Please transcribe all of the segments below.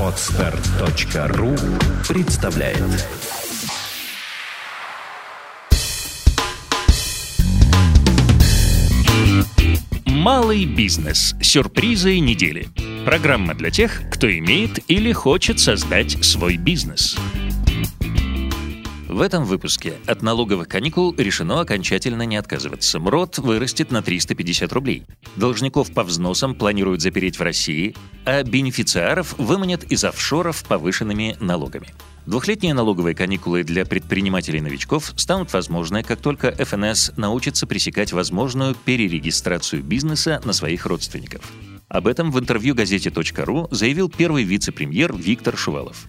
Отстар.ру представляет Малый бизнес. Сюрпризы недели. Программа для тех, кто имеет или хочет создать свой бизнес. В этом выпуске от налоговых каникул решено окончательно не отказываться. МРОД вырастет на 350 рублей. Должников по взносам планируют запереть в России, а бенефициаров выманят из офшоров повышенными налогами. Двухлетние налоговые каникулы для предпринимателей-новичков станут возможны, как только ФНС научится пресекать возможную перерегистрацию бизнеса на своих родственников. Об этом в интервью газете .ру заявил первый вице-премьер Виктор Шувалов.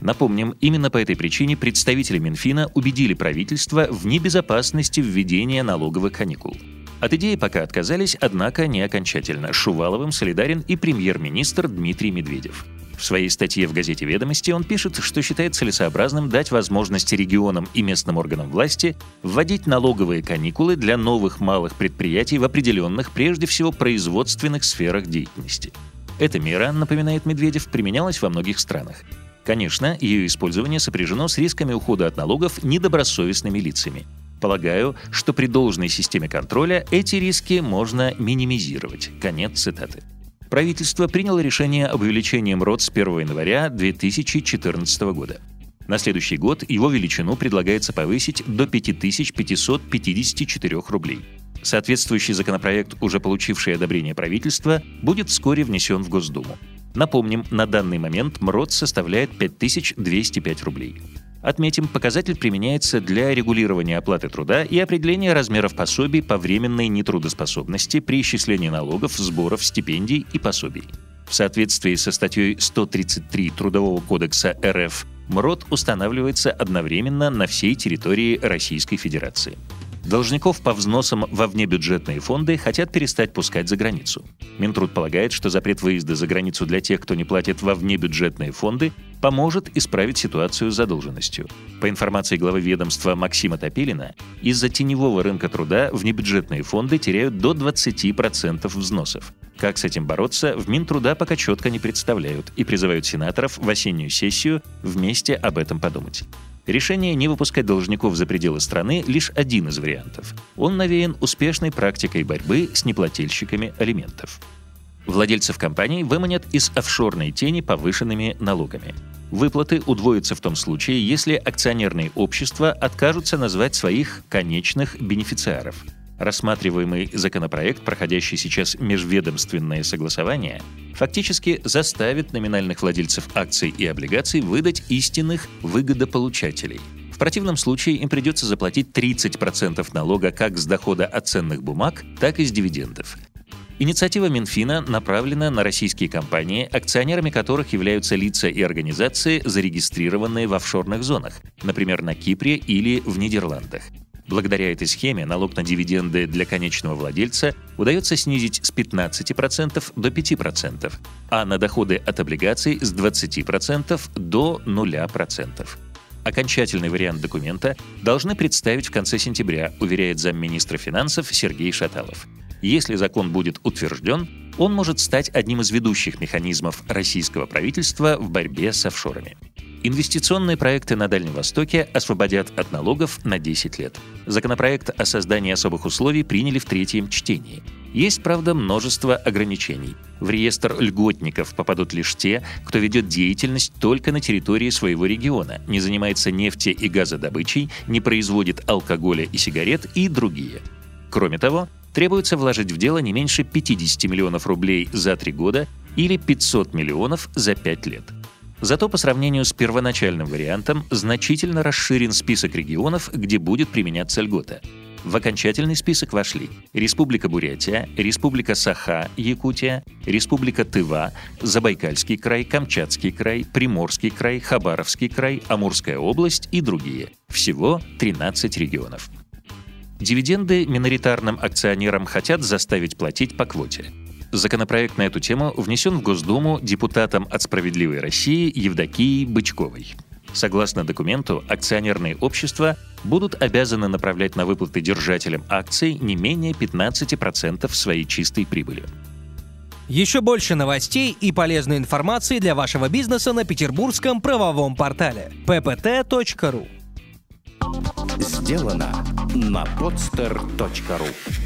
Напомним, именно по этой причине представители Минфина убедили правительство в небезопасности введения налоговых каникул. От идеи пока отказались, однако не окончательно. Шуваловым солидарен и премьер-министр Дмитрий Медведев. В своей статье в газете «Ведомости» он пишет, что считает целесообразным дать возможность регионам и местным органам власти вводить налоговые каникулы для новых малых предприятий в определенных, прежде всего, производственных сферах деятельности. Эта мера, напоминает Медведев, применялась во многих странах. Конечно, ее использование сопряжено с рисками ухода от налогов недобросовестными лицами. Полагаю, что при должной системе контроля эти риски можно минимизировать. Конец цитаты. Правительство приняло решение об увеличении МРОД с 1 января 2014 года. На следующий год его величину предлагается повысить до 5554 рублей. Соответствующий законопроект, уже получивший одобрение правительства, будет вскоре внесен в Госдуму. Напомним, на данный момент МРОД составляет 5205 рублей. Отметим, показатель применяется для регулирования оплаты труда и определения размеров пособий по временной нетрудоспособности при исчислении налогов, сборов, стипендий и пособий. В соответствии со статьей 133 Трудового кодекса РФ МРОД устанавливается одновременно на всей территории Российской Федерации. Должников по взносам во внебюджетные фонды хотят перестать пускать за границу. Минтруд полагает, что запрет выезда за границу для тех, кто не платит во внебюджетные фонды, поможет исправить ситуацию с задолженностью. По информации главы ведомства Максима Топилина, из-за теневого рынка труда внебюджетные фонды теряют до 20% взносов. Как с этим бороться, в Минтруда пока четко не представляют и призывают сенаторов в осеннюю сессию вместе об этом подумать. Решение не выпускать должников за пределы страны – лишь один из вариантов. Он навеян успешной практикой борьбы с неплательщиками алиментов. Владельцев компаний выманят из офшорной тени повышенными налогами. Выплаты удвоятся в том случае, если акционерные общества откажутся назвать своих конечных бенефициаров – Рассматриваемый законопроект, проходящий сейчас межведомственное согласование, фактически заставит номинальных владельцев акций и облигаций выдать истинных выгодополучателей. В противном случае им придется заплатить 30% налога как с дохода от ценных бумаг, так и с дивидендов. Инициатива Минфина направлена на российские компании, акционерами которых являются лица и организации, зарегистрированные в офшорных зонах, например, на Кипре или в Нидерландах. Благодаря этой схеме налог на дивиденды для конечного владельца удается снизить с 15% до 5%, а на доходы от облигаций с 20% до 0%. Окончательный вариант документа должны представить в конце сентября, уверяет замминистра финансов Сергей Шаталов. Если закон будет утвержден, он может стать одним из ведущих механизмов российского правительства в борьбе с офшорами. Инвестиционные проекты на Дальнем Востоке освободят от налогов на 10 лет. Законопроект о создании особых условий приняли в третьем чтении. Есть, правда, множество ограничений. В реестр льготников попадут лишь те, кто ведет деятельность только на территории своего региона, не занимается нефти- и газодобычей, не производит алкоголя и сигарет и другие. Кроме того, требуется вложить в дело не меньше 50 миллионов рублей за три года или 500 миллионов за пять лет. Зато по сравнению с первоначальным вариантом значительно расширен список регионов, где будет применяться льгота. В окончательный список вошли Республика Бурятия, Республика Саха, Якутия, Республика Тыва, Забайкальский край, Камчатский край, Приморский край, Хабаровский край, Амурская область и другие. Всего 13 регионов. Дивиденды миноритарным акционерам хотят заставить платить по квоте. Законопроект на эту тему внесен в Госдуму депутатом от «Справедливой России» Евдокией Бычковой. Согласно документу, акционерные общества будут обязаны направлять на выплаты держателям акций не менее 15% своей чистой прибыли. Еще больше новостей и полезной информации для вашего бизнеса на петербургском правовом портале ppt.ru Сделано на podster.ru